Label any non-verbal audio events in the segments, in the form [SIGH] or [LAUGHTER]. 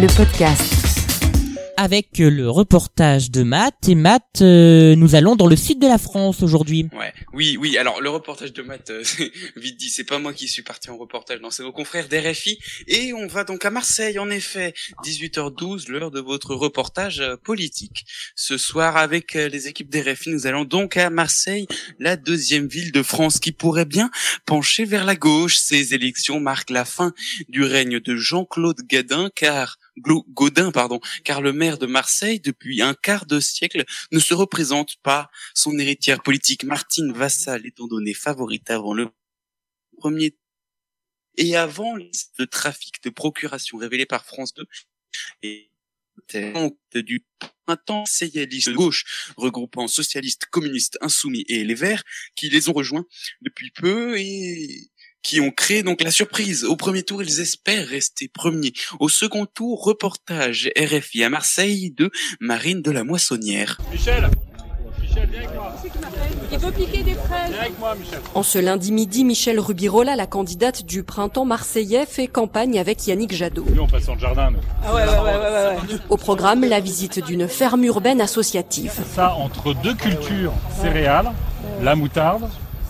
le podcast avec le reportage de Matt. Et Matt, euh, nous allons dans le sud de la France aujourd'hui. Ouais, oui, oui. Alors le reportage de Matt, euh, [LAUGHS] vite dit, c'est pas moi qui suis parti en reportage, non, c'est vos confrères d'RFI. Et on va donc à Marseille, en effet, 18h12, l'heure de votre reportage euh, politique. Ce soir, avec les équipes d'RFI, nous allons donc à Marseille, la deuxième ville de France qui pourrait bien pencher vers la gauche. Ces élections marquent la fin du règne de Jean-Claude Gadin, car Gaudin, pardon, car le maire de Marseille, depuis un quart de siècle, ne se représente pas. Son héritière politique, Martine Vassal, étant donnée favorite avant le premier et avant le trafic de procuration révélé par France 2 et du printemps de gauche regroupant socialistes, communistes, insoumis et les Verts qui les ont rejoints depuis peu et qui ont créé donc la surprise. Au premier tour, ils espèrent rester premiers. Au second tour, reportage RFI à Marseille de Marine de la Moissonnière. Michel Michel, viens avec moi. Il veut piquer des fraises. Viens avec moi, Michel. En ce lundi midi, Michel Rubirola, la candidate du printemps marseillais, fait campagne avec Yannick Jadot. Nous, on passe sur le jardin, nous. Ah ouais, ouais, ouais, ouais, ouais. Au programme, la visite d'une ferme urbaine associative. Ça, entre deux cultures céréales, la moutarde,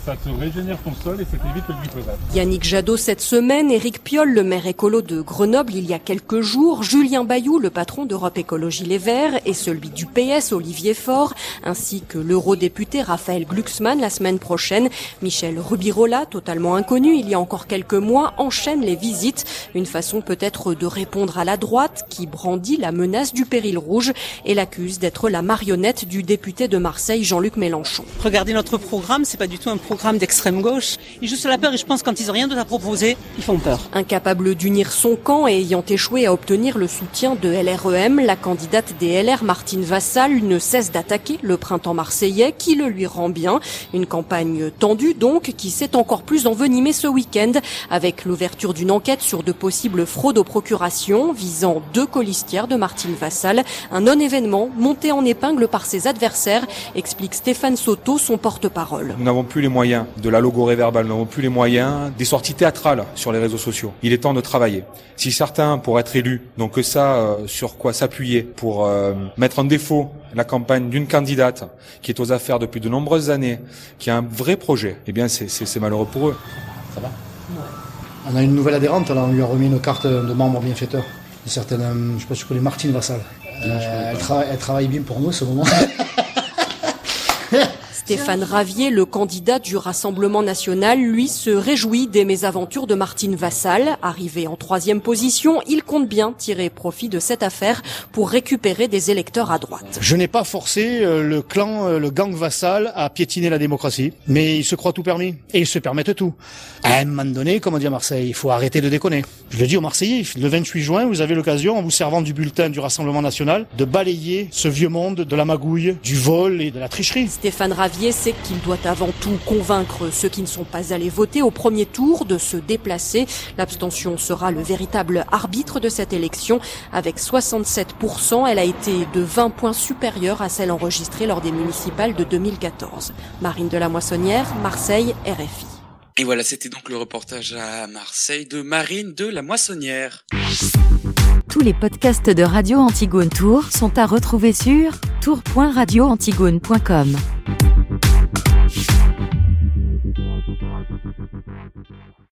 ça te régénère ton sol et ça t'évite le glyphosate. Yannick Jadot cette semaine, Éric Piolle, le maire écolo de Grenoble il y a quelques jours, Julien Bayou, le patron d'Europe Écologie Les Verts, et celui du PS, Olivier Faure, ainsi que l'eurodéputé Raphaël Glucksmann la semaine prochaine. Michel Rubirola, totalement inconnu il y a encore quelques mois, enchaîne les visites, une façon peut-être de répondre à la droite qui brandit la menace du péril rouge et l'accuse d'être la marionnette du député de Marseille Jean-Luc Mélenchon. Regardez notre programme, c'est pas du tout un programme programme d'extrême gauche. Ils jouent sur la peur et je pense quand ils ont rien d'autre à proposer, ils font peur. Incapable d'unir son camp et ayant échoué à obtenir le soutien de LREM, la candidate des LR Martine Vassal ne cesse d'attaquer le printemps marseillais qui le lui rend bien. Une campagne tendue donc qui s'est encore plus envenimée ce week-end avec l'ouverture d'une enquête sur de possibles fraudes aux procurations visant deux colistières de Martine Vassal. Un non-événement monté en épingle par ses adversaires, explique Stéphane Soto, son porte-parole. Nous n'avons plus les moyens de la logorée verbale, n'avons plus les moyens des sorties théâtrales sur les réseaux sociaux. Il est temps de travailler. Si certains, pour être élus, n'ont que ça euh, sur quoi s'appuyer pour euh, mettre en défaut la campagne d'une candidate qui est aux affaires depuis de nombreuses années, qui a un vrai projet, eh bien c'est malheureux pour eux. Ça va? On a une nouvelle adhérente, là, on lui a remis une carte de membre bienfaiteur. Une certaine, euh, je sais pas si je connais Martine Vassal. elle, elle travaille bien pour nous ce moment. [LAUGHS] Stéphane Ravier, le candidat du Rassemblement national, lui se réjouit des mésaventures de Martine Vassal. Arrivé en troisième position, il compte bien tirer profit de cette affaire pour récupérer des électeurs à droite. Je n'ai pas forcé euh, le clan, euh, le gang Vassal à piétiner la démocratie, mais ils se croient tout permis et ils se permettent tout. À un moment donné, comme on dit à Marseille, il faut arrêter de déconner. Je le dis aux Marseillais, le 28 juin, vous avez l'occasion, en vous servant du bulletin du Rassemblement national, de balayer ce vieux monde de la magouille, du vol et de la tricherie. Stéphane Ravier c'est qu'il doit avant tout convaincre ceux qui ne sont pas allés voter au premier tour de se déplacer. L'abstention sera le véritable arbitre de cette élection. Avec 67%, elle a été de 20 points supérieure à celle enregistrée lors des municipales de 2014. Marine de la Moissonnière, Marseille, RFI. Et voilà, c'était donc le reportage à Marseille de Marine de la Moissonnière. Tous les podcasts de Radio Antigone Tour sont à retrouver sur tour.radioantigone.com.